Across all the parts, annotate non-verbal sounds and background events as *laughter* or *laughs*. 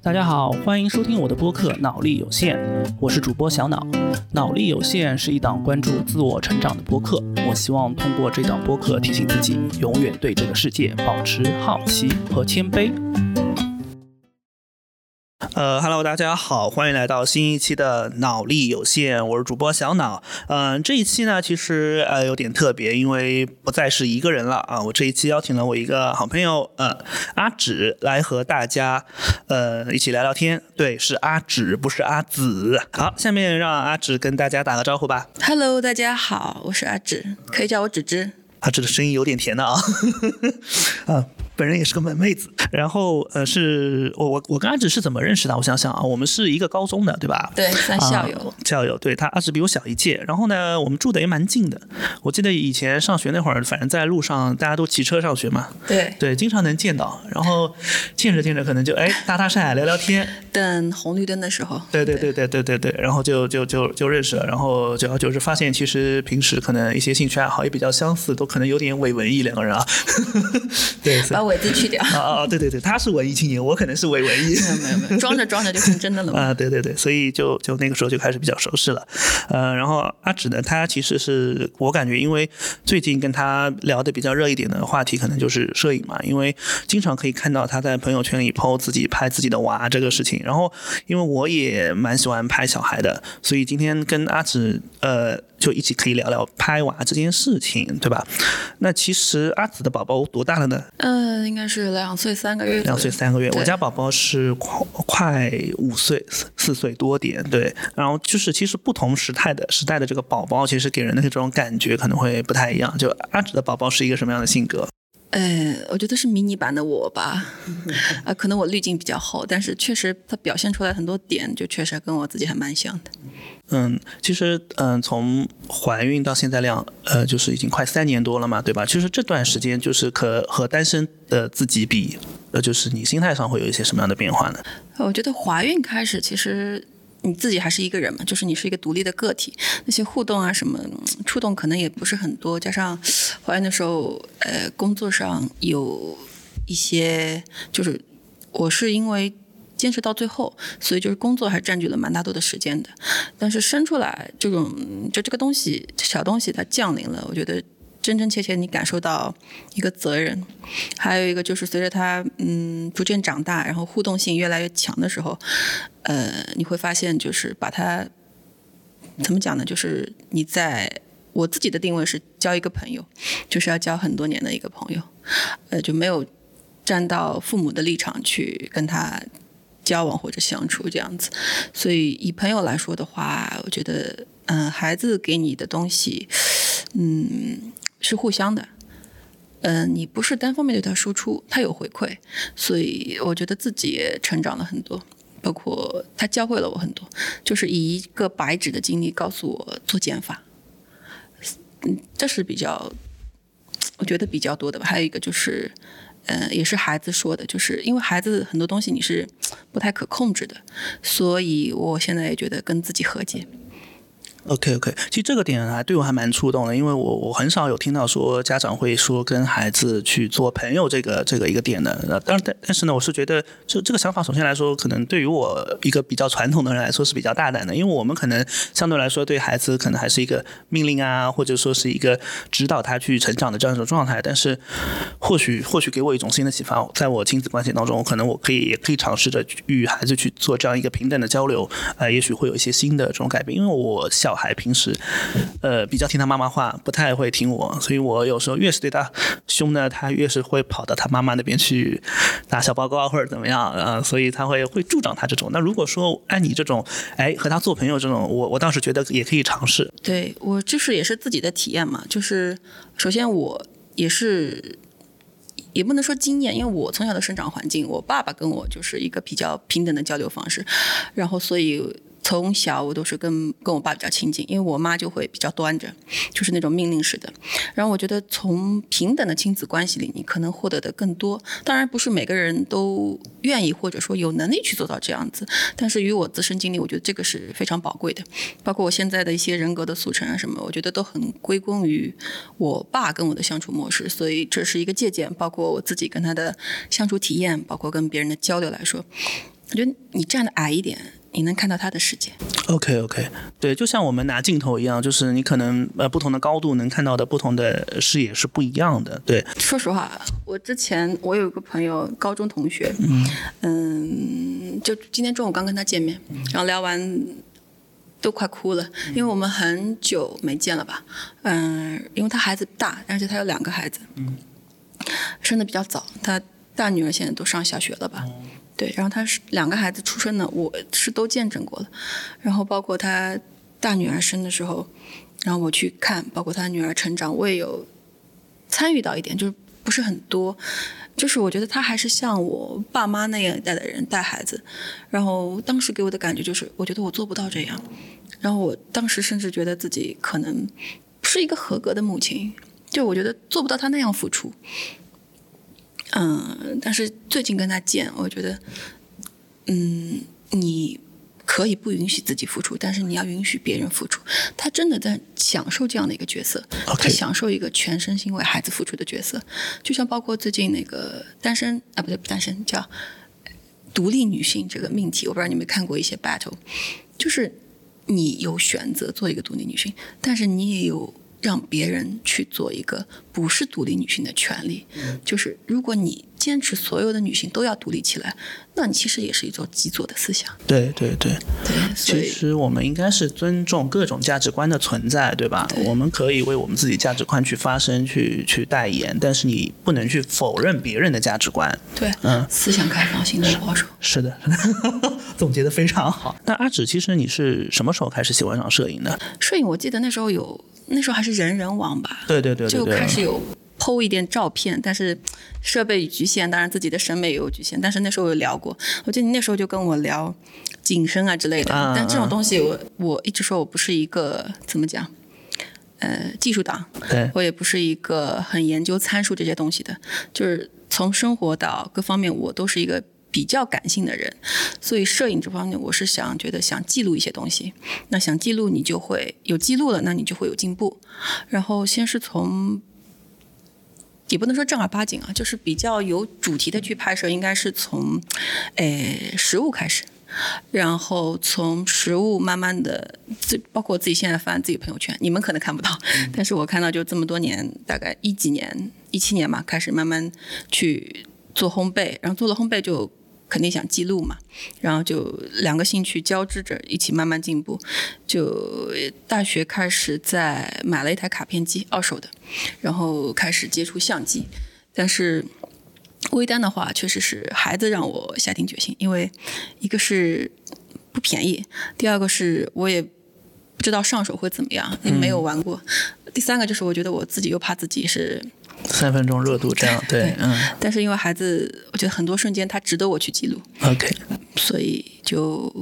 大家好，欢迎收听我的播客《脑力有限》，我是主播小脑。脑力有限是一档关注自我成长的播客，我希望通过这档播客提醒自己，永远对这个世界保持好奇和谦卑。呃，Hello，大家好，欢迎来到新一期的脑力有限，我是主播小脑。嗯、这一期呢，其实呃有点特别，因为不再是一个人了啊。我这一期邀请了我一个好朋友呃阿芷来和大家呃一起聊聊天。对，是阿芷，不是阿紫。好，下面让阿芷跟大家打个招呼吧。Hello，大家好，我是阿芷，可以叫我芷芷。阿芷的声音有点甜的啊，*laughs* 啊，本人也是个萌妹子。然后呃，是我我我跟阿芷是怎么认识的？我想想啊，我们是一个高中的，对吧？对，算校友。啊校友，对他阿芷比我小一届，然后呢，我们住的也蛮近的。我记得以前上学那会儿，反正在路上大家都骑车上学嘛，对，对，经常能见到。然后见着见着，可能就哎搭搭讪聊聊天，等红绿灯的时候。对对对对对对对，然后就就就就认识了，然后久而久之发现，其实平时可能一些兴趣爱好也比较相似，都可能有点伪文艺两个人啊。*laughs* 对，伪字去掉。啊啊对对对，他是文艺青年，我可能是伪文艺。没有没有没有，装着 *laughs* 装着就成真的了嘛。啊，对对对，所以就就那个时候就开始比较熟识了，呃，然后阿芷呢，他其实是我感觉，因为最近跟他聊的比较热一点的话题，可能就是摄影嘛，因为经常可以看到他在朋友圈里 PO 自己拍自己的娃这个事情，然后因为我也蛮喜欢拍小孩的，所以今天跟阿芷呃就一起可以聊聊拍娃这件事情，对吧？那其实阿紫的宝宝多大了呢？呃，应该是两岁三个月。两岁三个月，我家宝宝是快快五岁四四岁多点，对。然后就是其实不同时代的时代的这个宝宝，其实给人的这种感觉可能会不太一样。就阿芷的宝宝是一个什么样的性格？呃，我觉得是迷你版的我吧。*laughs* 啊，可能我滤镜比较厚，但是确实它表现出来很多点，就确实跟我自己还蛮像的。嗯，其实嗯，从怀孕到现在量，呃，就是已经快三年多了嘛，对吧？其实这段时间就是可和单身的自己比，呃，就是你心态上会有一些什么样的变化呢？我觉得怀孕开始，其实你自己还是一个人嘛，就是你是一个独立的个体，那些互动啊什么触动可能也不是很多，加上怀孕的时候，呃，工作上有一些，就是我是因为。坚持到最后，所以就是工作还占据了蛮大多的时间的。但是生出来这种，就这个东西小东西它降临了，我觉得真真切切你感受到一个责任，还有一个就是随着他嗯逐渐长大，然后互动性越来越强的时候，呃，你会发现就是把他怎么讲呢？就是你在我自己的定位是交一个朋友，就是要交很多年的一个朋友，呃，就没有站到父母的立场去跟他交往或者相处这样子。所以以朋友来说的话，我觉得嗯、孩子给你的东西，嗯，是互相的。嗯，你不是单方面对他输出，他有回馈，所以我觉得自己也成长了很多，包括他教会了我很多，就是以一个白纸的经历告诉我做减法，嗯，这是比较，我觉得比较多的吧。还有一个就是，嗯，也是孩子说的，就是因为孩子很多东西你是不太可控制的，所以我现在也觉得跟自己和解。OK OK，其实这个点还对我还蛮触动的，因为我我很少有听到说家长会说跟孩子去做朋友这个这个一个点的。呃当然，但但是呢，我是觉得这这个想法，首先来说，可能对于我一个比较传统的人来说是比较大胆的，因为我们可能相对来说对孩子可能还是一个命令啊，或者说是一个指导他去成长的这样一种状态。但是或许或许给我一种新的启发，在我亲子关系当中，可能我可以也可以尝试着与孩子去做这样一个平等的交流，呃，也许会有一些新的这种改变。因为我想小孩平时呃比较听他妈妈话，不太会听我，所以我有时候越是对他凶呢，他越是会跑到他妈妈那边去打小报告或者怎么样啊、呃所以他会会助长他这种。那如果说按你这种，哎，和他做朋友这种，我我倒是觉得也可以尝试。对我就是也是自己的体验嘛，就是首先我也是。也不能说经验，因为我从小的生长环境，我爸爸跟我就是一个比较平等的交流方式，然后所以从小我都是跟跟我爸比较亲近，因为我妈就会比较端着，就是那种命令式的。然后我觉得从平等的亲子关系里，你可能获得的更多。当然不是每个人都愿意或者说有能力去做到这样子，但是与我自身经历，我觉得这个是非常宝贵的。包括我现在的一些人格的速成啊什么，我觉得都很归功于我爸跟我的相处模式，所以这是一个借鉴。包括我自己跟他的相处体验，包括跟别人的交流来说。我觉得你站的矮一点，你能看到他的世界。OK OK，对，就像我们拿镜头一样，就是你可能呃不同的高度能看到的不同的视野是不一样的。对，说实话，我之前我有一个朋友，高中同学，嗯。就今天中午刚跟他见面，然后聊完都快哭了，因为我们很久没见了吧，嗯，因为他孩子大，而且他有两个孩子，生的比较早，他大女儿现在都上小学了吧。对，然后他是两个孩子出生的，我是都见证过的，然后包括他大女儿生的时候，然后我去看，包括他女儿成长，我也有参与到一点，就是不是很多，就是我觉得他还是像我爸妈那样一代的人带孩子，然后当时给我的感觉就是，我觉得我做不到这样，然后我当时甚至觉得自己可能不是一个合格的母亲，就我觉得做不到他那样付出。嗯，但是最近跟他见，我觉得，嗯，你可以不允许自己付出，但是你要允许别人付出。他真的在享受这样的一个角色他享受一个全身心为孩子付出的角色。就像包括最近那个单身啊，不对，不单身叫独立女性这个命题，我不知道你们看过一些 battle，就是你有选择做一个独立女性，但是你也有让别人去做一个不是独立女性的权利。就是如果你坚持所有的女性都要独立起来，那你其实也是一种极左的思想。对对对，对，其实我们应该是尊重各种价值观的存在，对吧？我们可以为我们自己价值观去发声、去去代言，但是你不能去否认别人的价值观。对，嗯思想开放，行动保守。是的，是的，*laughs* 总结的非常好。那阿芷，其实你是什么时候开始喜欢上摄影的？摄影我记得那时候有，那时候还是人人网吧，对对对对就，开始有剖一点照片，但是设备局限，当然自己的审美也有局限。但是那时候有聊过，我记得你那时候就跟我聊景深啊之类的。啊但这种东西我，我一直说我不是一个怎么讲，呃，技术党，对我也不是一个很研究参数这些东西的，就是从生活到各方面，我都是一个。比较感性的人，所以摄影这方面，我是想觉得想记录一些东西。那想记录，你就会有记录了，那你就会有进步。然后先是从也不能说正儿八经啊，就是比较有主题的去拍摄，应该是从，诶食物开始，然后从食物慢慢的，自包括我自己现在翻自己朋友圈，你们可能看不到，但是我看到就这么多年，大概一几年，一七年嘛，开始慢慢去做烘焙，然后做了烘焙就肯定想记录嘛，然后就两个兴趣交织着，一起慢慢进步。就大学开始在买了一台卡片机，二手的，然后开始接触相机，但是。微单的话，确实是孩子让我下定决心，因为一个是不便宜，第二个是我也不知道上手会怎么样，也没有玩过，第三个就是我觉得我自己又怕自己是三分钟热度这样，对，嗯但是因为孩子，我觉得很多瞬间他值得我去记录，，OK。所以就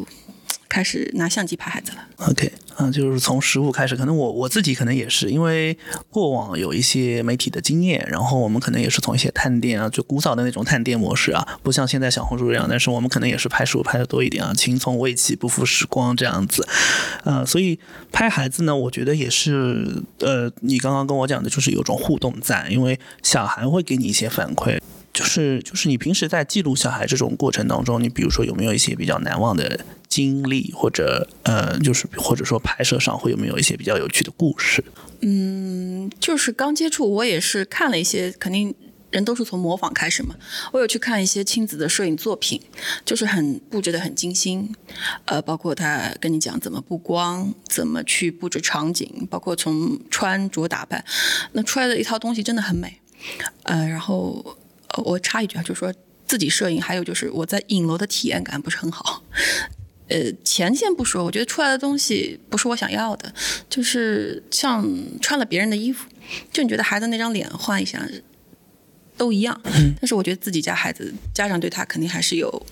开始拿相机拍孩子了。OK，嗯，就是从食物开始，可能我我自己可能也是，因为过往有一些媒体的经验，然后我们可能也是从一些探店啊，就古早的那种探店模式啊，不像现在小红书这样，但是我们可能也是拍食物拍的多一点啊，青葱未起不负时光这样子，呃，所以拍孩子呢，我觉得也是，呃，你刚刚跟我讲的就是有种互动在，因为小孩会给你一些反馈。就是就是你平时在记录小孩这种过程当中，你比如说有没有一些比较难忘的经历，或者呃，就是或者说拍摄上会有没有一些比较有趣的故事？嗯就是刚接触，我也是看了一些，肯定人都是从模仿开始嘛。我有去看一些亲子的摄影作品，就是很布置的很精心，呃，包括他跟你讲怎么布光，怎么去布置场景，包括从穿着打扮，那出来的一套东西真的很美。呃，然后呃我插一句啊，就是说自己摄影，还有就是我在影楼的体验感不是很好。呃，钱先不说，我觉得出来的东西不是我想要的，就是像穿了别人的衣服，就你觉得孩子那张脸换一下都一样，但是我觉得自己家孩子家长对他肯定还是有，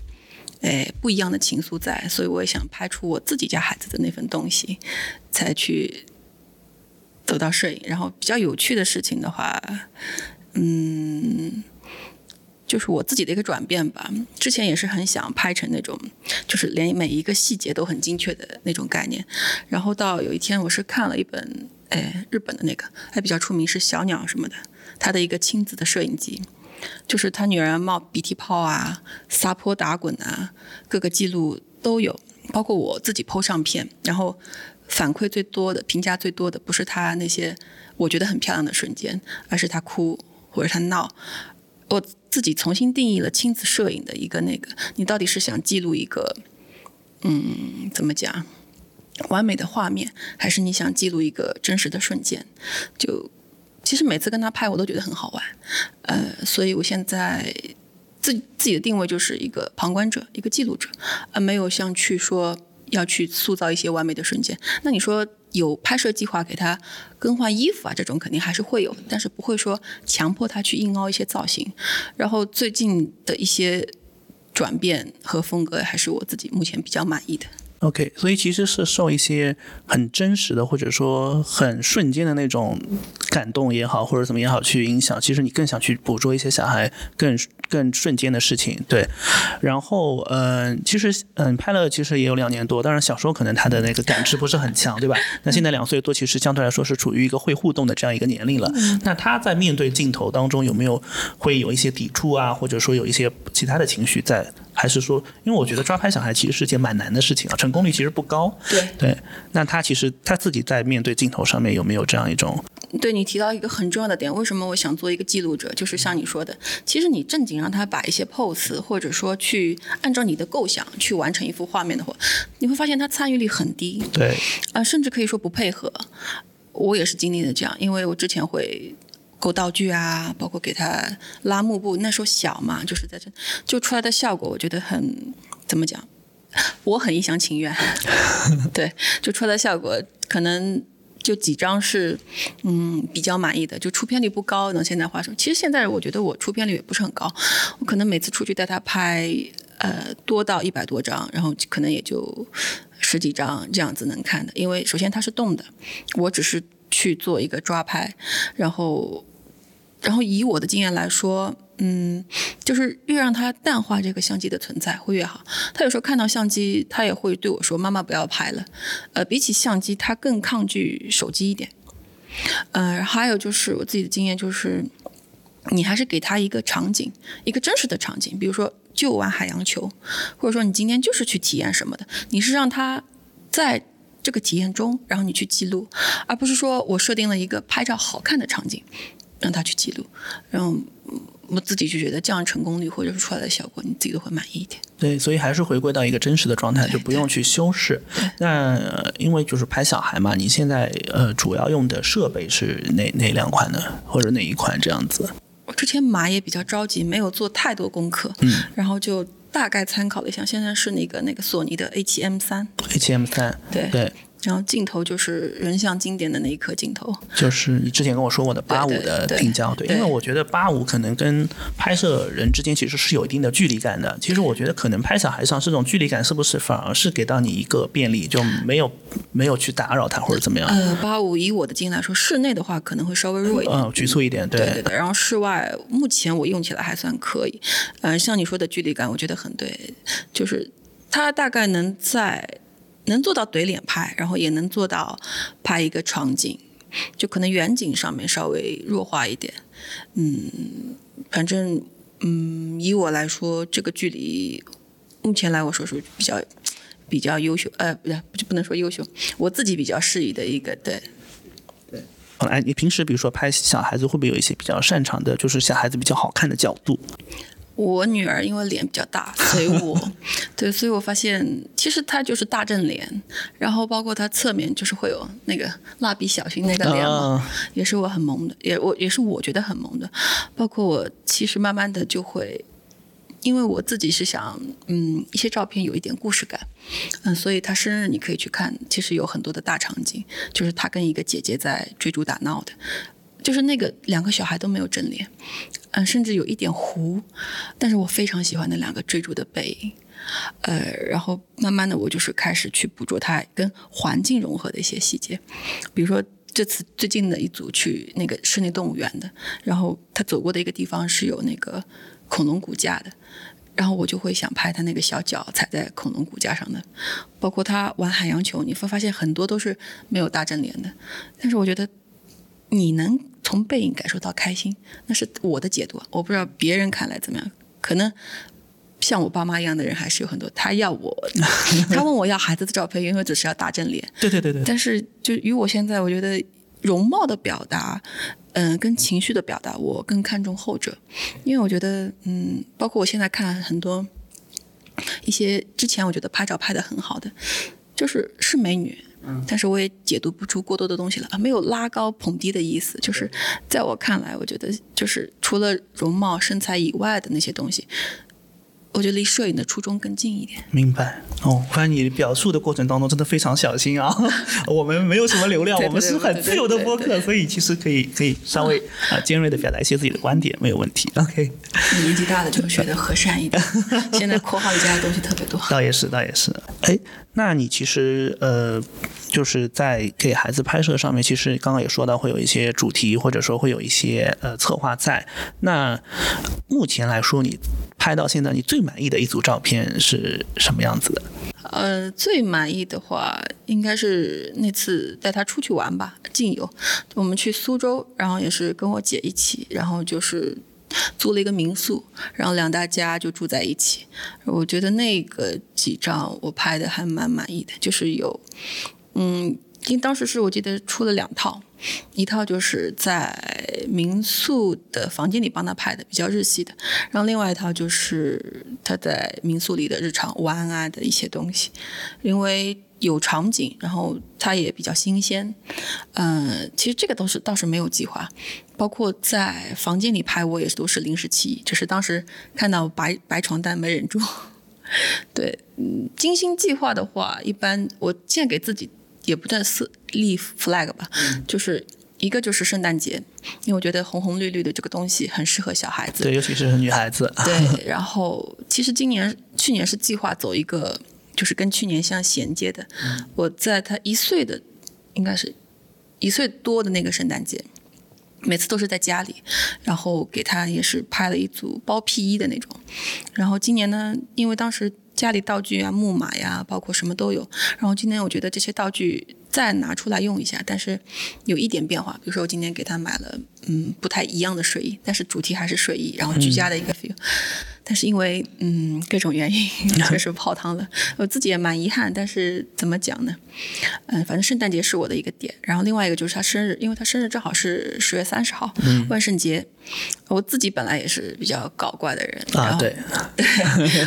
哎不一样的情愫在，所以我也想拍出我自己家孩子的那份东西，才去走到摄影。然后比较有趣的事情的话，嗯。就是我自己的一个转变吧。之前也是很想拍成那种，就是连每一个细节都很精确的那种概念。然后到有一天，我是看了一本，哎，日本的那个还比较出名，是小鸟什么的，他的一个亲子的摄影集。就是他女儿冒鼻涕泡啊、撒泼打滚啊，各个记录都有，包括我自己剖上片，然后反馈最多的、评价最多的，不是他那些我觉得很漂亮的瞬间，而是他哭或者他闹。我自己重新定义了亲子摄影的一个那个，你到底是想记录一个，嗯，怎么讲，完美的画面，还是你想记录一个真实的瞬间？就其实每次跟他拍，我都觉得很好玩，呃，所以我现在自自己的定位就是一个旁观者，一个记录者，而没有像去说要去塑造一些完美的瞬间。那你说？有拍摄计划给他更换衣服啊，这种肯定还是会有，但是不会说强迫他去硬凹一些造型。然后最近的一些转变和风格，还是我自己目前比较满意的。OK，所以其实是受一些很真实的，或者说很瞬间的那种感动也好，或者怎么也好去影响。其实你更想去捕捉一些小孩更更瞬间的事情，对。然后，嗯，其实，嗯，拍了其实也有两年多。当然，小时候可能他的那个感知不是很强，对吧？那现在两岁多，其实相对来说是处于一个会互动的这样一个年龄了。那他在面对镜头当中有没有会有一些抵触啊，或者说有一些其他的情绪在？还是说，因为我觉得抓拍小孩其实是件蛮难的事情啊，成功率其实不高。对对，那他其实他自己在面对镜头上面有没有这样一种？对你提到一个很重要的点，为什么我想做一个记录者？就是像你说的，其实你正经让他把一些 pose，或者说去按照你的构想去完成一幅画面的话，你会发现他参与率很低。对啊，甚至可以说不配合。我也是经历了这样，因为我之前会。勾道具啊，包括给他拉幕布，那时候小嘛，就是在这就出来的效果，我觉得很怎么讲，*laughs* 我很一厢情愿。*laughs* 对，就出来的效果可能就几张是嗯比较满意的，就出片率不高。那现在话说，其实现在我觉得我出片率也不是很高，我可能每次出去带他拍呃多到一百多张，然后可能也就十几张这样子能看的。因为首先它是动的，我只是去做一个抓拍，然后。然后以我的经验来说，嗯，就是越让他淡化这个相机的存在会越好。他有时候看到相机，他也会对我说：“妈妈不要拍了。”呃，比起相机，他更抗拒手机一点。呃，还有就是我自己的经验就是，你还是给他一个场景，一个真实的场景，比如说就玩海洋球，或者说你今天就是去体验什么的，你是让他在这个体验中，然后你去记录，而不是说我设定了一个拍照好看的场景。让他去记录，然后我自己就觉得这样成功率或者是出来的效果，你自己都会满意一点。对，所以还是回归到一个真实的状态，就不用去修饰。那因为就是拍小孩嘛，你现在呃主要用的设备是哪哪两款呢？或者哪一款这样子？我之前买也比较着急，没有做太多功课，嗯，然后就大概参考了一下，现在是那个那个索尼的 A7M 三，A7M 三，对对。然后镜头就是人像经典的那一颗镜头，就是你之前跟我说过的八五的定焦，对，因为我觉得八五可能跟拍摄人之间其实是有一定的距离感的。其实我觉得可能拍小孩上这种距离感是不是反而是给到你一个便利，就没有没有去打扰他或者怎么样？呃，八五以我的经验来说，室内的话可能会稍微弱一点，嗯，局促一点，对对对。然后室外目前我用起来还算可以，嗯，像你说的距离感，我觉得很对，就是它大概能在。能做到怼脸拍，然后也能做到拍一个场景，就可能远景上面稍微弱化一点。嗯，反正嗯，以我来说，这个距离目前来我说是比较比较优秀，呃，不对就不能说优秀，我自己比较适宜的一个对。对。哎，你平时比如说拍小孩子，会不会有一些比较擅长的，就是小孩子比较好看的角度？我女儿因为脸比较大，*laughs* 所以我对，所以我发现其实她就是大正脸，然后包括她侧面就是会有那个蜡笔小新那个脸嘛，也是我很萌的，也我也是我觉得很萌的。包括我其实慢慢的就会，因为我自己是想，嗯，一些照片有一点故事感，嗯，所以她生日你可以去看，其实有很多的大场景，就是她跟一个姐姐在追逐打闹的。就是那个两个小孩都没有正脸，嗯，甚至有一点糊，但是我非常喜欢那两个追逐的背影，呃，然后慢慢的我就是开始去捕捉它跟环境融合的一些细节，比如说这次最近的一组去那个室内动物园的，然后他走过的一个地方是有那个恐龙骨架的，然后我就会想拍他那个小脚踩在恐龙骨架上的，包括他玩海洋球，你会发现很多都是没有大正脸的，但是我觉得你能。从背影感受到开心，那是我的解读，我不知道别人看来怎么样。可能像我爸妈一样的人还是有很多。他要我，*laughs* 他问我要孩子的照片，因为只是要打正脸。对对对对。但是就与我现在，我觉得容貌的表达，嗯，跟情绪的表达，我更看重后者，因为我觉得，嗯，包括我现在看很多一些之前我觉得拍照拍的很好的，就是是美女。但是我也解读不出过多的东西了啊，没有拉高捧低的意思，就是在我看来，我觉得就是除了容貌身材以外的那些东西。我觉得离摄影的初衷更近一点。明白哦，发现你表述的过程当中真的非常小心啊。*laughs* 我们没有什么流量，我们是很自由的播客，所以其实可以可以稍微啊尖锐的表达一些自己的观点，没有问题。OK。年纪大了就学的和善一点。*laughs* 现在括号里加的东西特别多。倒也是，倒也是。哎，那你其实呃，就是在给孩子拍摄上面，其实刚刚也说到会有一些主题，或者说会有一些呃策划在。那目前来说，你拍到现在，你最满意的一组照片是什么样子的？呃，最满意的话，应该是那次带他出去玩吧，静游。我们去苏州，然后也是跟我姐一起，然后就是租了一个民宿，然后两大家就住在一起。我觉得那个几张我拍的还蛮满意的，就是有，嗯，因为当时是我记得出了两套。一套就是在民宿的房间里帮他拍的，比较日系的。然后另外一套就是他在民宿里的日常玩啊的一些东西，因为有场景，然后他也比较新鲜。嗯，其实这个都是倒是没有计划，包括在房间里拍，我也都是临时起意，只是当时看到白白床单没忍住。*laughs* 对，嗯，精心计划的话，一般我现在给自己。也不算是立 flag 吧，就是一个就是圣诞节，因为我觉得红红绿绿的这个东西很适合小孩子，对，尤其是女孩子。对，*laughs* 然后其实今年去年是计划走一个，就是跟去年相衔接的。我在他一岁的，应该是一岁多的那个圣诞节，每次都是在家里，然后给他也是拍了一组包屁衣的那种。然后今年呢，因为当时。家里道具啊，木马呀，包括什么都有。然后今天我觉得这些道具再拿出来用一下，但是有一点变化。比如说我今天给他买了，嗯，不太一样的睡衣，但是主题还是睡衣，然后居家的一个 feel。但是因为嗯各种原因 *laughs* 确实泡汤了，我自己也蛮遗憾。但是怎么讲呢？嗯，反正圣诞节是我的一个点，然后另外一个就是他生日，因为他生日正好是十月三十号，万圣节。我自己本来也是比较搞怪的人啊，*laughs* 对，对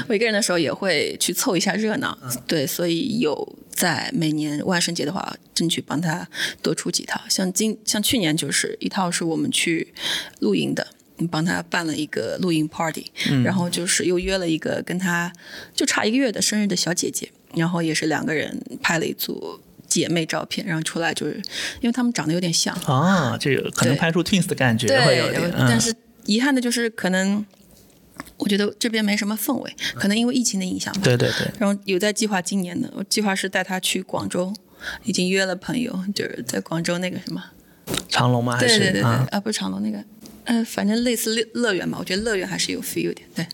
我一个人的时候也会去凑一下热闹，对，所以有在每年万圣节的话，争取帮他多出几套。像今像去年就是一套是我们去露营的。帮他办了一个露营 party，然后就是又约了一个跟他就差一个月的生日的小姐姐，然后也是两个人拍了一组姐妹照片，然后出来就是因为他们长得有点像啊，这个可能拍出 twins 的感觉会有点，但是遗憾的就是可能我觉得这边没什么氛围，可能因为疫情的影响吧。对对对。然后有在计划今年的，我计划是带他去广州，已经约了朋友，就是在广州那个什么长隆吗？还是对对对啊，不是长隆那个。嗯，反正类似乐乐园嘛，我觉得乐园还是有 feel 的，对。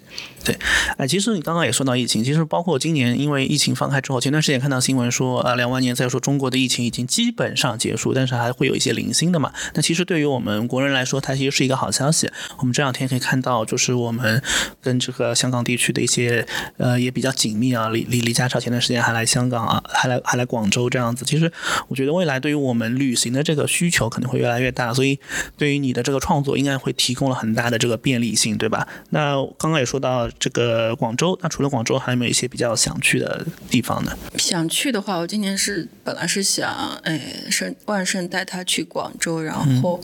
对，哎，其实你刚刚也说到疫情，其实包括今年，因为疫情放开之后，前段时间看到新闻说，呃，两万年再说中国的疫情已经基本上结束，但是还会有一些零星的嘛。那其实对于我们国人来说，它其实是一个好消息。我们这两天可以看到，就是我们跟这个香港地区的一些，呃，也比较紧密啊。李李李家超前段时间还来香港啊，还来还来广州这样子。其实我觉得未来对于我们旅行的这个需求可能会越来越大，所以对于你的这个创作应该会提供了很大的这个便利性，对吧？那刚刚也说到。这个广州，那除了广州，还有没有一些比较想去的地方呢？想去的话，我今年是本来是想，哎，圣万圣带他去广州，然后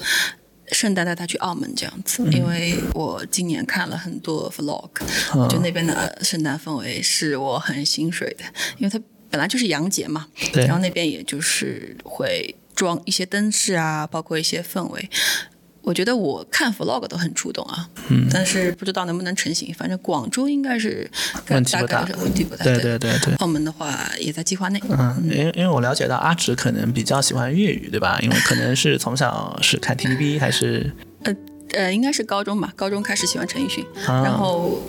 圣诞带他去澳门这样子，因为我今年看了很多 vlog，就那边的圣诞氛围是我很心水的，因为它本来就是洋节嘛，然后那边也就是会装一些灯饰啊，包括一些氛围。我觉得我看 vlog 都很触动啊，嗯，但是不知道能不能成型。反正广州应该是问题不大，问题不大。对对对对。澳门的话也在计划内。嗯，因为因为我了解到阿直可能比较喜欢粤语，对吧？因为可能是从小是看 TVB 还是？呃呃，应该是高中吧，高中开始喜欢陈奕迅，然后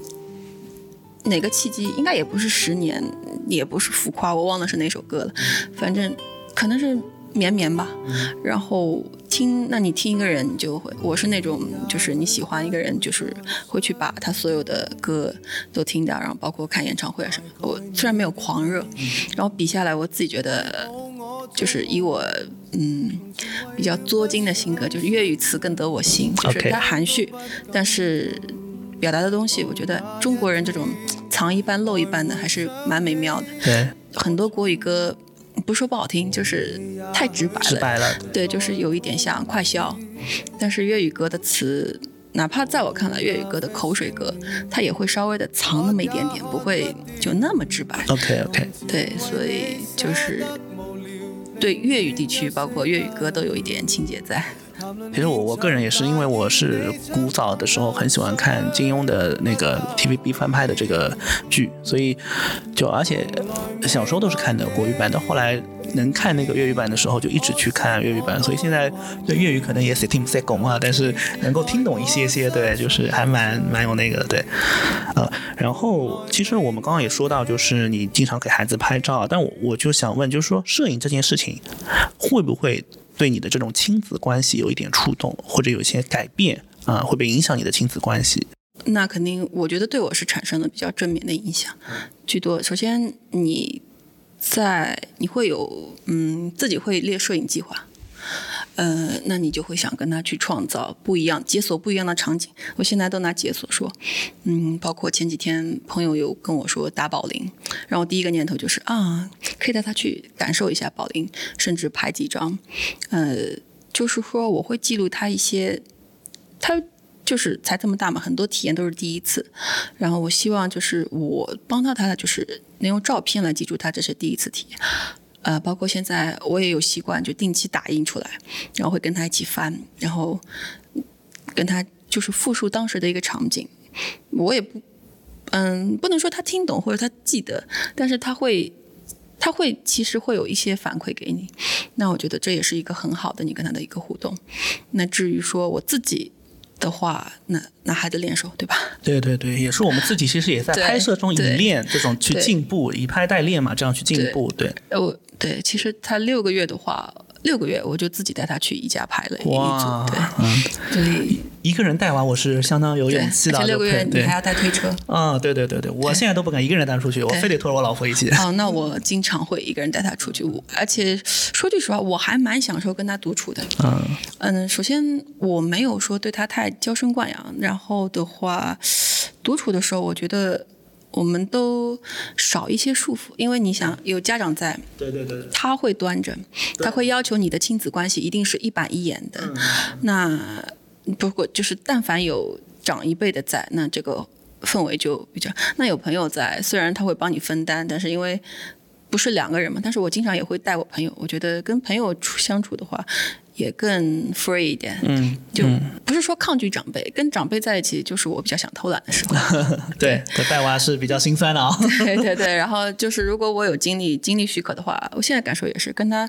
哪个契机？应该也不是十年，也不是浮夸，我忘了是哪首歌了。反正可能是绵绵吧，然后。听，那你听一个人你就会，我是那种就是你喜欢一个人，就是会去把他所有的歌都听掉，然后包括看演唱会啊什么。我虽然没有狂热，然后比下来，我自己觉得就是以我嗯比较作精的性格，就是粤语词更得我心，就是它含蓄，但是表达的东西，我觉得中国人这种藏一半露一半的还是蛮美妙的。对，很多国语歌不说不好听，就是太直白了。直白了。对，就是有一点像快消，但是粤语歌的词，哪怕在我看来，粤语歌的口水歌，它也会稍微的藏那么一点点，不会就那么直白。OK OK，对，所以就是对粤语地区，包括粤语歌都有一点情节在。其实我我个人也是，因为我是古早的时候很喜欢看金庸的那个 TVB 翻拍的这个剧，所以就而且小时候都是看的国语版的，后来能看那个粤语版的时候，就一直去看粤语版，所以现在对粤语可能也是听不太懂啊，但是能够听懂一些些，对，就是还蛮蛮有那个的，对，呃，然后其实我们刚刚也说到，就是你经常给孩子拍照，但我我就想问，就是说摄影这件事情会不会对你的这种亲子关系有一点触动，或者有一些改变啊、会不会影响你的亲子关系？那肯定，我觉得对我是产生了比较正面的影响居多。首先，你在你会有嗯自己会列摄影计划，呃，那你就会想跟他去创造不一样、解锁不一样的场景。我现在都拿解锁说，嗯，包括前几天朋友有跟我说打保龄，然后第一个念头就是啊，可以带他去感受一下保龄，甚至拍几张，呃，就是说我会记录他一些，他就是才这么大嘛，很多体验都是第一次，然后我希望就是我帮到他的就是能用照片来记住他这是第一次体验。呃，包括现在我也有习惯，就定期打印出来，然后会跟他一起翻，然后跟他就是复述当时的一个场景。我也不，嗯，不能说他听懂或者他记得，但是他会，他会其实会有一些反馈给你。那我觉得这也是一个很好的你跟他的一个互动。那至于说我自己的话，那那还得练手，对吧？对对对，也是我们自己其实也在拍摄中以练这种去进步，以拍代练嘛，这样去进步。对，呃，我对，其实他六个月的话，六个月我就自己带他去宜家拍了一哇。组，对，，一个人带娃我是相当有，勇气的，而且六个月你还要带推车。啊，对对对对，我现在都不敢一个人带出去，我非得拖着我老婆一起。哦，那我经常会一个人带他出去，我而且说句实话，我还蛮享受跟他独处的。嗯。嗯，首先我没有说对他太娇生惯养，然后的话，独处的时候，我觉得我们都少一些束缚，因为你想有家长在，对对对，他会端着，他会要求你的亲子关系一定是一板一眼的。那不过就是但凡有长一辈的在，那这个氛围就比较。那有朋友在，虽然他会帮你分担，但是因为不是两个人嘛，但是我经常也会带我朋友。我觉得跟朋友处相处的话，也更 free 一点。嗯，就不是说抗拒长辈，跟长辈在一起就是我比较想偷懒的时候。*laughs* 对，这带娃是比较心酸的啊。*laughs* 对对对，然后就是如果我有精力精力许可的话，我现在感受也是跟他，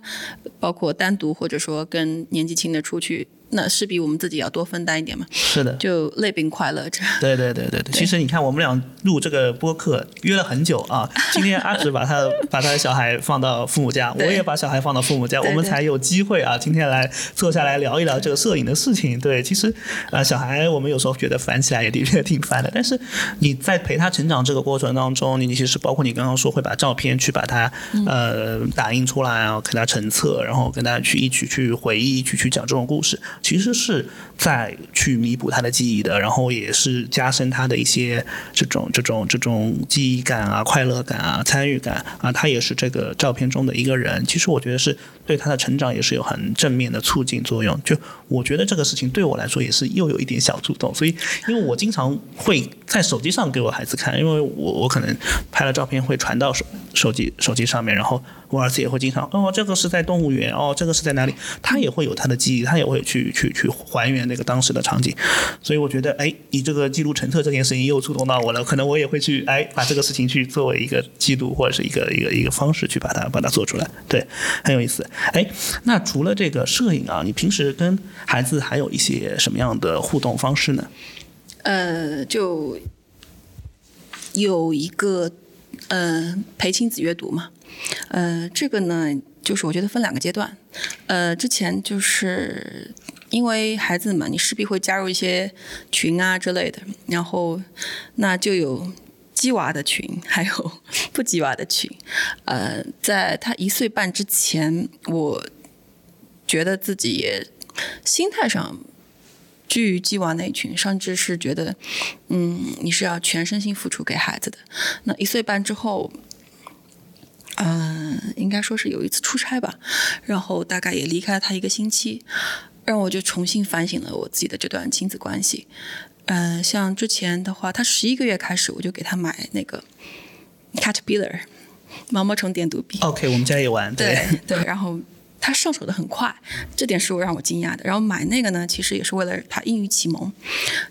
包括单独或者说跟年纪轻的出去，那势必我们自己要多分担一点嘛，是的，就累并快乐着。对对对对对，其实你看，我们俩录这个播客约了很久啊。*laughs* 今天阿直把他把他的小孩放到父母家，我也把小孩放到父母家，我们才有机会啊，今天来坐下来聊一聊这个摄影的事情。对，其实呃，小孩我们有时候觉得烦起来也的确挺烦的，但是你在陪他成长这个过程当中，你其实包括你刚刚说会把照片去把它呃打印出来啊，给他成册，然后跟他去一起去回忆，一起去讲这种故事，其实是在去弥补他的记忆的，然后也是加深他的一些这种这种这种记忆感啊、快乐感啊、参与感啊，他也是这个照片中的一个人。其实我觉得是对他的成长也是有很正面的促进作用。就我觉得这个事情对我来说也是又有一点小触动，所以因为我经常会在手机上给我孩子看，因为我我可能拍了照片会传到手手机手机上面，然后我儿子也会经常哦这个是在动物园哦这个是在哪里，他也会有他的记忆，他也会去去去还原那个当时的场景，所以我觉得哎你这个记录成册这件事情又触动到我了，可能我也会去哎把这个事情去作为一个记录或者是一个一个一个方式去把它把它做出来，对，很有意思。哎，那除了这个摄影啊，你平时跟孩子还有一些什么样的互动方式呢？呃，就有一个呃陪亲子阅读嘛，呃，这个呢就是我觉得分两个阶段，呃，之前就是因为孩子嘛，你势必会加入一些群啊之类的，然后那就有鸡娃的群，*laughs* 还有不鸡娃的群。呃，在他一岁半之前，我觉得自己也心态上居于鸡娃那一群，甚至是觉得，嗯，你是要全身心付出给孩子的。那一岁半之后。嗯，应该说是有一次出差吧，然后大概也离开了他一个星期，让我就重新反省了我自己的这段亲子关系。嗯，像之前的话，他十一个月开始，我就给他买那个 Caterpillar 毛毛虫点读笔。OK，我们家也玩。对对，然后。他上手的很快，这点是我让我惊讶的。然后买那个呢，其实也是为了他英语启蒙，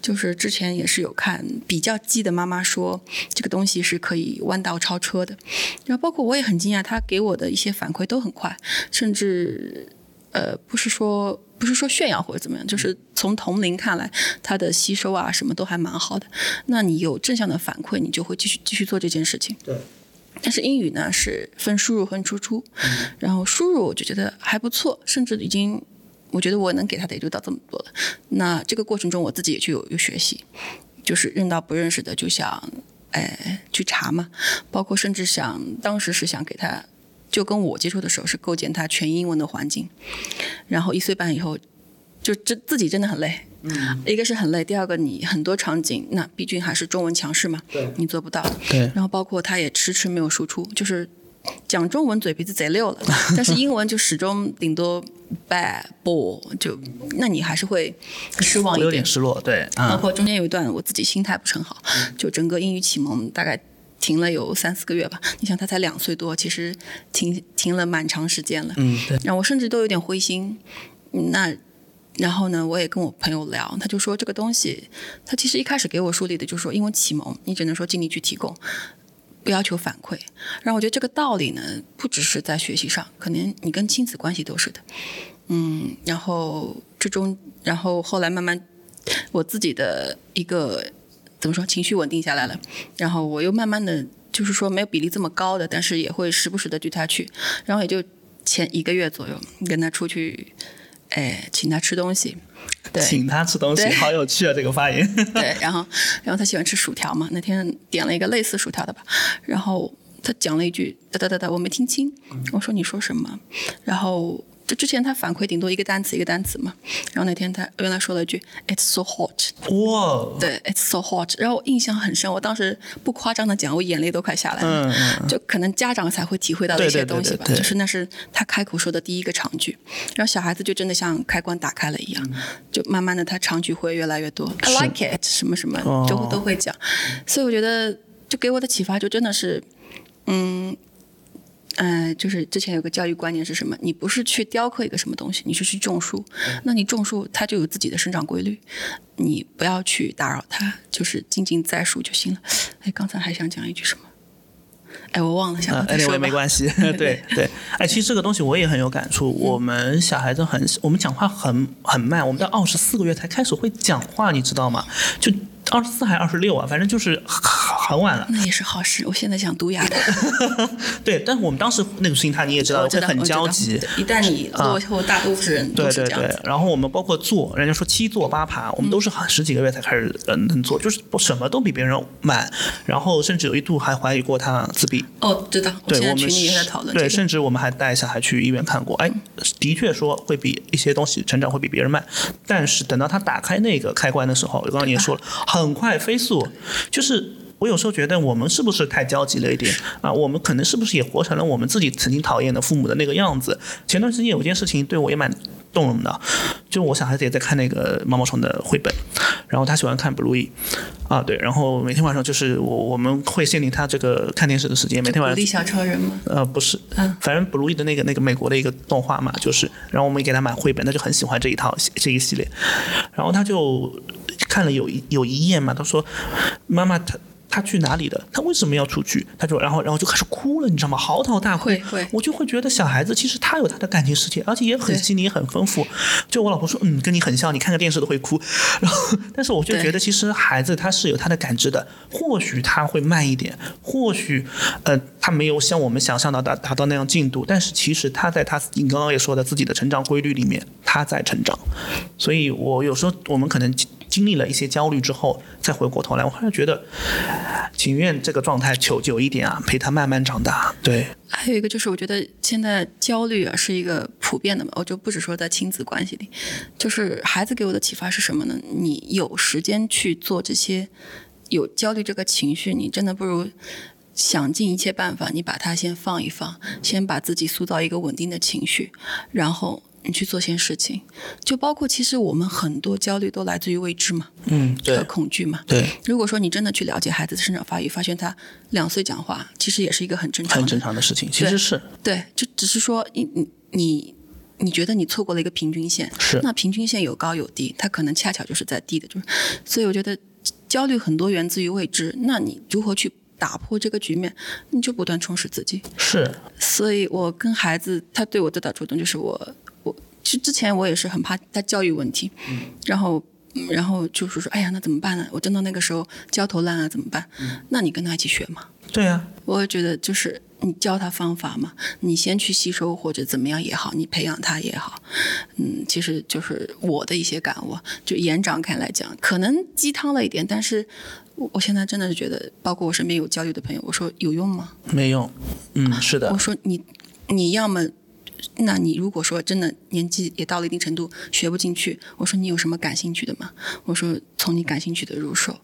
就是之前也是有看比较鸡的妈妈说这个东西是可以弯道超车的。然后包括我也很惊讶，他给我的一些反馈都很快，甚至呃不是说不是说炫耀或者怎么样，就是从同龄看来，他的吸收啊什么都还蛮好的。那你有正向的反馈，你就会继续继续做这件事情。对。但是英语呢是分输入和输出，然后输入我就觉得还不错，甚至已经我觉得我能给他的也就到这么多了。那这个过程中我自己也去有有学习，就是认到不认识的就想哎去查嘛，包括甚至想当时是想给他，就跟我接触的时候是构建他全英文的环境，然后一岁半以后就这自己真的很累。嗯，一个是很累，第二个你很多场景，那毕竟还是中文强势嘛，对，你做不到。对，然后包括他也迟迟没有输出，就是讲中文嘴皮子贼溜了，*laughs* 但是英文就始终顶多 bad ball，就那你还是会失望一点，有点失落。对，包括中间有一段我自己心态不是很好，就整个英语启蒙大概停了有三四个月吧。你想他才两岁多，其实停停了蛮长时间了。嗯，对。然后我甚至都有点灰心，那。然后呢，我也跟我朋友聊，他就说这个东西，他其实一开始给我树立的就是说，英文启蒙，你只能说尽力去提供，不要求反馈。然后我觉得这个道理呢，不只是在学习上，可能你跟亲子关系都是的。嗯，然后这中，然后后来慢慢，我自己的一个怎么说，情绪稳定下来了，然后我又慢慢的就是说没有比例这么高的，但是也会时不时的对他去，然后也就前一个月左右跟他出去。哎，请他吃东西，对，请他吃东西，好有趣啊！这个发言。*laughs* 对，然后，然后他喜欢吃薯条嘛？那天点了一个类似薯条的吧，然后他讲了一句哒哒哒哒，我没听清，我说你说什么？然后。就之前他反馈顶多一个单词一个单词嘛，然后那天他原来说了一句 "It's so hot"，哇，对，"It's so hot"，然后我印象很深，我当时不夸张的讲，我眼泪都快下来了，嗯就可能家长才会体会到的一些东西吧，就是那是他开口说的第一个长句，然后小孩子就真的像开关打开了一样，就慢慢的他长句会越来越多，I like it，什么什么都都会讲，所以我觉得就给我的启发就真的是，嗯。嗯，就是之前有个教育观念是什么？你不是去雕刻一个什么东西，你是去种树。那你种树，它就有自己的生长规律，你不要去打扰它，就是静静栽树就行了。哎，刚才还想讲一句什么？哎，我忘了，想再说。没关系，*laughs* 对对。哎，其实这个东西我也很有感触。我们小孩子很，我们讲话很很慢，我们到二十四个月才开始会讲话，你知道吗？就。二十四还是二十六啊？反正就是很晚了。那也是好事。我现在想读雅的。*laughs* 对，但是我们当时那个心态你也知道，会很焦急。一旦你落后，大多数人都是这样。对对对。然后我们包括做，人家说七坐八爬，我们都是十几个月才开始能做，就是什么都比别人慢。然后甚至有一度还怀疑过他自闭。哦，知道。对，我们也在讨论。对，甚至我们还带小孩去医院看过。哎，的确说会比一些东西成长会比别人慢，但是等到他打开那个开关的时候，我刚刚也说了，很快飞速。就是我有时候觉得我们是不是太焦急了一点啊？我们可能是不是也活成了我们自己曾经讨厌的父母的那个样子？前段时间有件事情对我也蛮动容的，就我小孩子也在看那个毛毛虫的绘本，然后他喜欢看《Bluey》啊，对，然后每天晚上就是我我们会限定他这个看电视的时间，每天晚上。小超人吗？呃，不是，嗯，反正《Bluey》的那个那个美国的一个动画嘛，就是，然后我们给他买绘本，他就很喜欢这一套这一系列，然后他就。看了有一有一页嘛，他说：“妈妈，他他去哪里的？他为什么要出去？他就然后然后就开始哭了，你知道吗？嚎啕大哭。会会我就会觉得小孩子其实他有他的感情世界，而且也很对细腻，也很丰富。就我老婆说，嗯，跟你很像，你看个电视都会哭。然后，但是我就觉得其实孩子他是有他的感知的，或许他会慢一点，或许呃他没有像我们想象的达达到那样进度，但是其实他在他你刚刚也说的自己的成长规律里面，他在成长。所以我有时候我们可能经历了一些焦虑之后，再回过头来，我还是觉得情愿这个状态久久一点啊，陪他慢慢长大。对，还有一个就是，我觉得现在焦虑啊是一个普遍的嘛，我就不止说在亲子关系里，就是孩子给我的启发是什么呢？你有时间去做这些，有焦虑这个情绪，你真的不如想尽一切办法，你把它先放一放，先把自己塑造一个稳定的情绪，然后你去做些事情，就包括其实我们很多焦虑都来自于未知嘛，嗯，和对。恐惧嘛。对，如果说你真的去了解孩子的生长发育，发现他两岁讲话，其实也是一个很正常、很正常的事情，其实是。对，就只是说你你你你觉得你错过了一个平均线，是。那平均线有高有低，它可能恰巧就是在低的，就是所以我觉得焦虑很多源自于未知，那你如何去打破这个局面，你就不断充实自己。是，所以我跟孩子，他对我最大触动就是我我其实之前我也是很怕他教育问题，然后。嗯然后就是说，哎呀，那怎么办呢？我真的那个时候焦头烂额怎么办？那你跟他一起学嘛。对啊，我觉得就是你教他方法嘛，你先去吸收或者怎么样也好，你培养他也好，嗯，其实就是我的一些感悟。就延展开来讲，可能鸡汤了一点，但是我我现在真的是觉得，包括我身边有焦虑的朋友，我说有用吗？没用，嗯，是的我，说你你要么。那你如果说真的年纪也到了一定程度学不进去，我说你有什么感兴趣的吗？我说从你感兴趣的入手，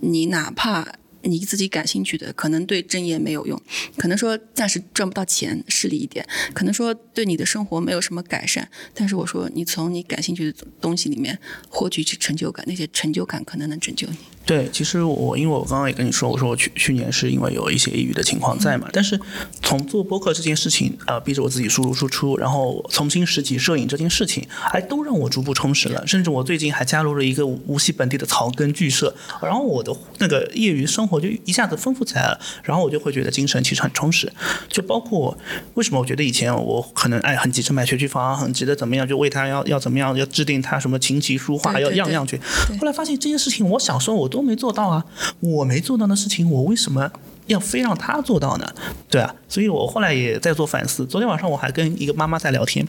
你哪怕你自己感兴趣的，可能对正业没有用，可能说暂时赚不到钱，势利一点，可能说对你的生活没有什么改善，但是我说你从你感兴趣的东西里面获取去成就感，那些成就感可能能拯救你。对，其实我因为我刚刚也跟你说，我说我去去年是因为有一些抑郁的情况在嘛，但是从做播客这件事情，呃，逼着我自己输入输出，然后重新拾起摄影这件事情，哎，都让我逐步充实了。甚至我最近还加入了一个无锡本地的草根剧社，然后我的那个业余生活就一下子丰富起来了，然后我就会觉得精神其实很充实。就包括为什么我觉得以前我可能哎很急着买学区房，很急着怎么样，就为他要要怎么样，要制定他什么琴棋书画，要样样去。后来发现这些事情我小时候我都没做到啊，我没做到的事情，我为什么要非让他做到呢？对啊，所以我后来也在做反思。昨天晚上我还跟一个妈妈在聊天，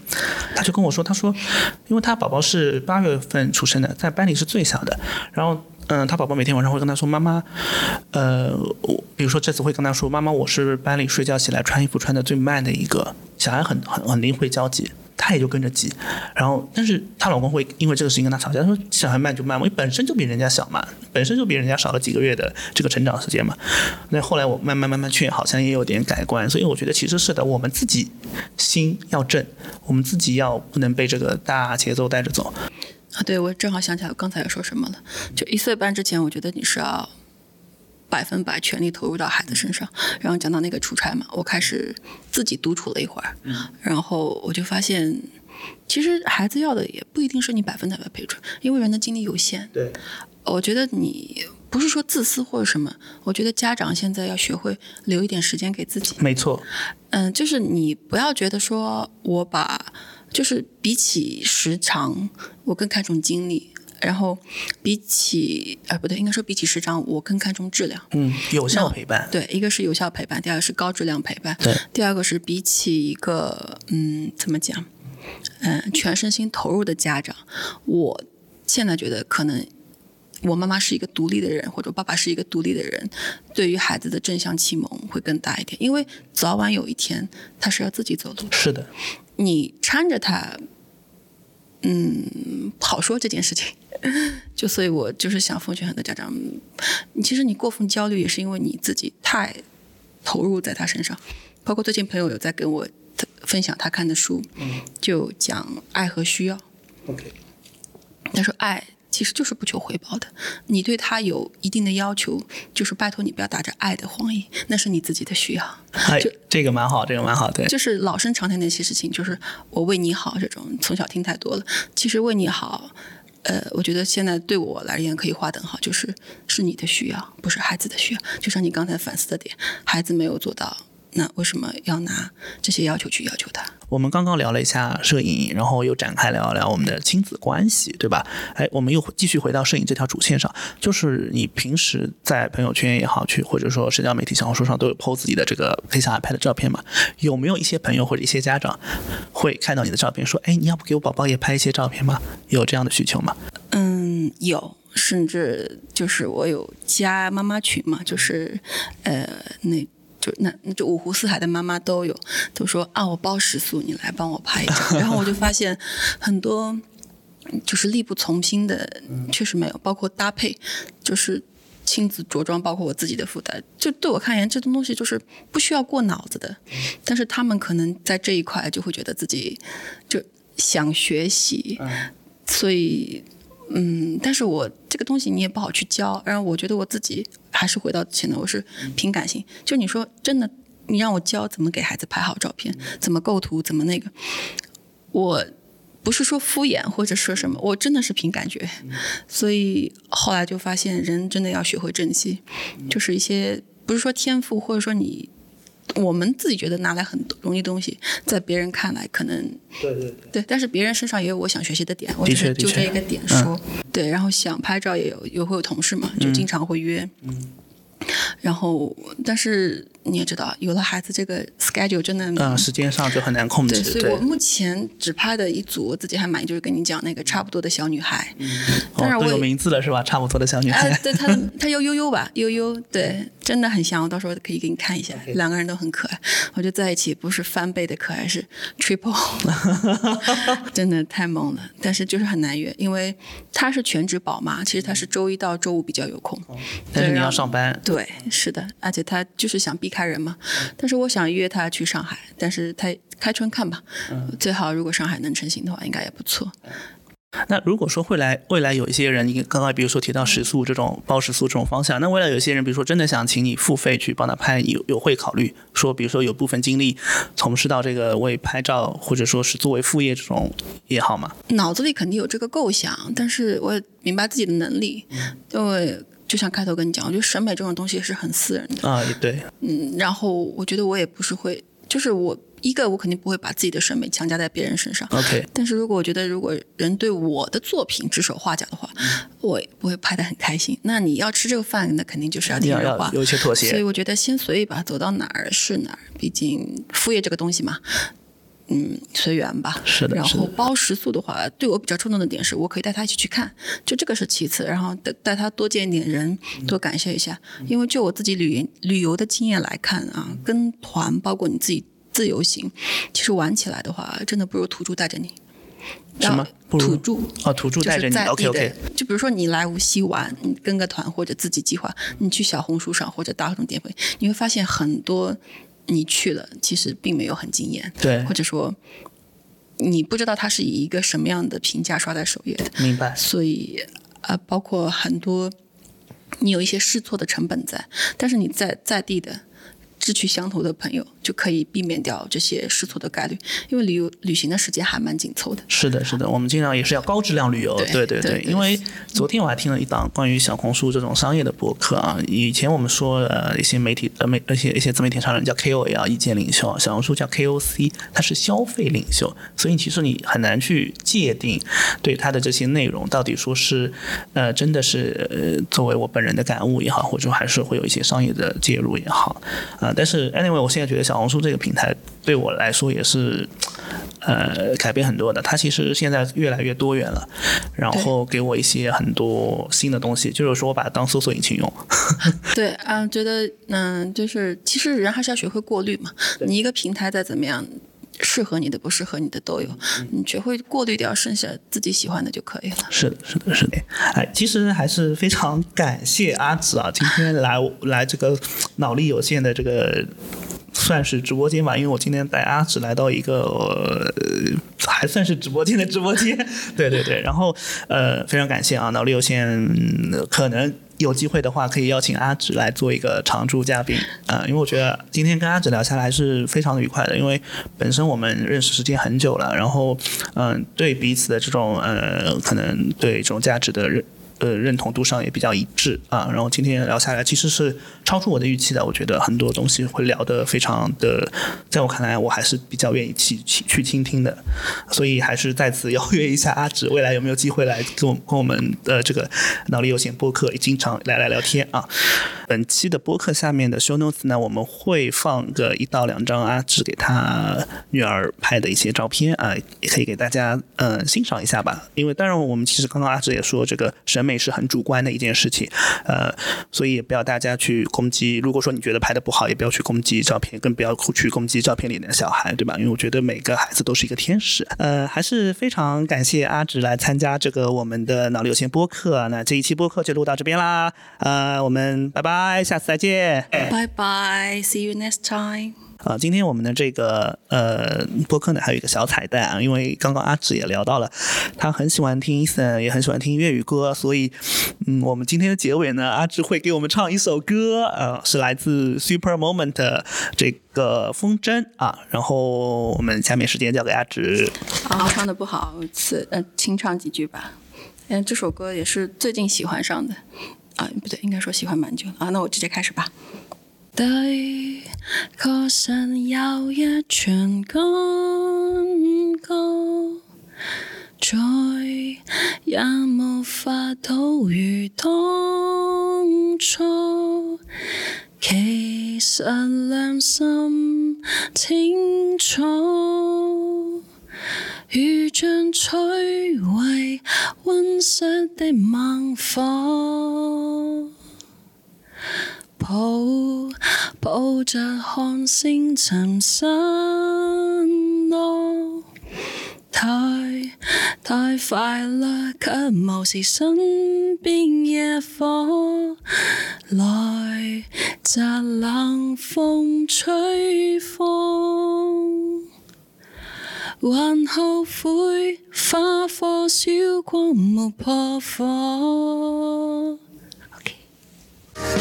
她就跟我说，她说，因为她宝宝是八月份出生的，在班里是最小的，然后。嗯，她宝宝每天晚上会跟她说：“妈妈，呃，我比如说这次会跟她说，妈妈，我是班里睡觉起来穿衣服穿的最慢的一个。小孩很很很灵会交际，她也就跟着急。然后，但是她老公会因为这个事情跟她吵架，说小孩慢就慢嘛，因为本身就比人家小嘛，本身就比人家少了几个月的这个成长时间嘛。那后来我慢慢慢慢劝，好像也有点改观，所以我觉得其实是的，我们自己心要正，我们自己要不能被这个大节奏带着走。啊，对，我正好想起来我刚才要说什么了。就一岁半之前，我觉得你是要百分百全力投入到孩子身上。然后讲到那个出差嘛，我开始自己独处了一会儿，然后我就发现，其实孩子要的也不一定是你百分百的陪伴，因为人的精力有限。对，我觉得你不是说自私或者什么，我觉得家长现在要学会留一点时间给自己。没错，嗯，就是你不要觉得说我把，就是比起时长，我更看重精力，然后比起呃不对，应该说比起时长，我更看重质量。嗯，有效陪伴。对，一个是有效陪伴，第二个是高质量陪伴，对，第二个是比起一个嗯怎么讲，嗯全身心投入的家长，我现在觉得可能。我妈妈是一个独立的人，或者爸爸是一个独立的人，对于孩子的正向启蒙会更大一点，因为早晚有一天他是要自己走路。是的，你搀着他，嗯，好说这件事情。*laughs* 就所以，我就是想奉劝很多家长，你其实你过分焦虑也是因为你自己太投入在他身上。包括最近朋友有在跟我分享他看的书，就讲爱和需要。OK，他说爱其实就是不求回报的，你对他有一定的要求，就是拜托你不要打着爱的谎言，那是你自己的需要。*laughs* 哎，这个蛮好，这个蛮好，对，就是老生常谈的一些事情，就是我为你好这种，从小听太多了。其实为你好，呃，我觉得现在对我而言可以划等号，就是是你的需要，不是孩子的需要。就像你刚才反思的点，孩子没有做到，那为什么要拿这些要求去要求他？我们刚刚聊了一下摄影，然后又展开聊一聊我们的亲子关系，对吧？哎，我们又继续回到摄影这条主线上，就是你平时在朋友圈也好，去或者说社交媒体、小红书上都有 PO 自己的这个黑下来拍的照片嘛？有没有一些朋友或者一些家长会看到你的照片，说：“哎，你要不给我宝宝也拍一些照片吗？”有这样的需求吗？嗯，有，甚至就是我有加妈妈群嘛，就是呃那。就那那就五湖四海的妈妈都有，都说啊，我包食宿，你来帮我拍一张。然后我就发现很多就是力不从心的，确实没有，包括搭配，就是亲子着装，包括我自己的负担，就对我看言，这种东西就是不需要过脑子的。但是他们可能在这一块就会觉得自己就想学习，所以。嗯，但是我这个东西你也不好去教，然后我觉得我自己还是回到前的，我是凭感性。就你说真的，你让我教怎么给孩子拍好照片，怎么构图，怎么那个，我不是说敷衍或者说什么，我真的是凭感觉。所以后来就发现，人真的要学会珍惜，就是一些不是说天赋，或者说你。我们自己觉得拿来很容易东西，在别人看来可能对对对，但是别人身上也有我想学习的点，我就是就这一个点说，对，然后想拍照也有，也会有同事嘛，就经常会约，然后但是。你也知道，有了孩子，这个 schedule 真的嗯，时间上就很难控制。对，所以我目前只拍的一组，我自己还满意，就是跟你讲那个差不多的小女孩。嗯，哦，都有名字了是吧？差不多的小女孩。对，她 *laughs* 她叫悠悠吧，悠悠，对，真的很像。我到时候可以给你看一下，两个人都很可爱。我觉得在一起不是翻倍的可爱，是 *laughs* triple，*laughs* 真的太萌了。但是就是很难约，因为她是全职宝妈，其实她是周一到周五比较有空。但是你要上班。对，是的，而且他就是想避。开人嘛，但是我想约他去上海，但是他开春看吧，最好如果上海能成行的话，应该也不错。那如果说未来未来有一些人，你刚刚比如说提到食宿这种包食宿这种方向，那未来有一些人，比如说真的想请你付费去帮他拍，有有会考虑说，比如说有部分精力从事到这个为拍照，或者说是作为副业这种也好吗？脑子里肯定有这个构想，但是我也明白自己的能力，因为。就像开头跟你讲，我觉得审美这种东西是很私人的啊，对，嗯，然后我觉得我也不是会，就是我一个我肯定不会把自己的审美强加在别人身上，OK。但是如果我觉得如果人对我的作品指手画脚的话，我也不会拍的很开心。那你要吃这个饭，那肯定就是要听人话，有一些妥协。所以我觉得先随意吧，走到哪儿是哪儿，毕竟副业这个东西嘛。嗯，随缘吧。是的，然后包食宿的话，对我比较冲动的点是，我可以带他一起去看，就这个是其次。然后带带他多见一点人，多感谢一下。因为就我自己旅旅游的经验来看啊，跟团包括你自己自由行，其实玩起来的话，真的不如土著带着你。什么？土著哦，土著带着你。OK OK。就比如说你来无锡玩，你跟个团或者自己计划，你去小红书上或者大众点评，你会发现很多。你去了，其实并没有很惊艳，对，或者说你不知道他是以一个什么样的评价刷在首页的，明白。所以啊，包括很多你有一些试错的成本在，但是你在在地的。志趣相投的朋友就可以避免掉这些试错的概率，因为旅游旅行的时间还蛮紧凑的。是的，是的，我们尽量也是要高质量旅游。对对对，因为昨天我还听了一档关于小红书这种商业的博客啊。以前我们说呃一些媒体呃媒一些一些自媒体商人叫 KOL 意见领袖，小红书叫 KOC，它是消费领袖，所以其实你很难去界定对它的这些内容到底说是呃真的是呃作为我本人的感悟也好，或者说还是会有一些商业的介入也好啊。但是，anyway，我现在觉得小红书这个平台对我来说也是，呃，改变很多的。它其实现在越来越多元了，然后给我一些很多新的东西，就是说我把它当搜索引擎用。*laughs* 对啊，觉得嗯，就是其实人还是要学会过滤嘛。你一个平台再怎么样。适合你的不适合你的都有，你学会过滤掉剩下自己喜欢的就可以了。是的，是的，是的。哎，其实还是非常感谢阿紫啊，今天来来这个脑力有限的这个算是直播间吧，因为我今天带阿紫来到一个还算是直播间的直播间。*laughs* 对对对，然后呃，非常感谢啊，脑力有限可能。有机会的话，可以邀请阿芷来做一个常驻嘉宾啊，因为我觉得今天跟阿芷聊下来是非常的愉快的，因为本身我们认识时间很久了，然后嗯，对彼此的这种呃，可能对这种价值的认。呃，认同度上也比较一致啊。然后今天聊下来，其实是超出我的预期的。我觉得很多东西会聊得非常的，在我看来，我还是比较愿意去去去倾听的。所以还是再次邀约一下阿芷，未来有没有机会来跟我跟我们的这个脑力有限播客也经常来来聊天啊？本期的播客下面的 show notes 呢，我们会放个一到两张阿芷给他女儿拍的一些照片啊，也可以给大家嗯欣赏一下吧。因为当然，我们其实刚刚阿芷也说这个审美。也是很主观的一件事情，呃，所以也不要大家去攻击。如果说你觉得拍的不好，也不要去攻击照片，更不要去攻击照片里的小孩，对吧？因为我觉得每个孩子都是一个天使。呃，还是非常感谢阿芷来参加这个我们的脑力有限播客。那这一期播客就录到这边啦，呃，我们拜拜，下次再见，拜拜，See you next time。啊，今天我们的这个呃播客呢，还有一个小彩蛋啊，因为刚刚阿芷也聊到了，他很喜欢听 Eason，也很喜欢听粤语歌，所以嗯，我们今天的结尾呢，阿芷会给我们唱一首歌，呃，是来自 Super Moment 这个风筝啊，然后我们下面时间交给阿芷。啊，唱的不好，次呃，清唱几句吧。嗯，这首歌也是最近喜欢上的啊，不对，应该说喜欢蛮久啊，那我直接开始吧。对，可曾有一场感觉，再也无法到如当初。其实良心清楚，如像摧毁温室的猛火。抱抱着看星沉散落，太太快乐，却无视身边野火，来乍冷风吹风，还后悔花火烧光没破火。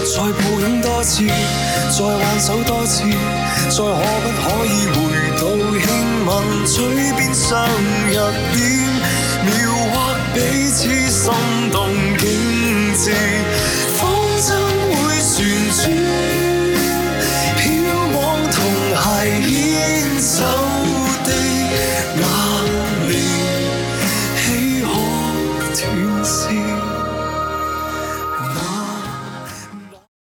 再抱拥多次，再挽手多次，再可不可以回到轻吻嘴边相入边，描画彼此心动景致。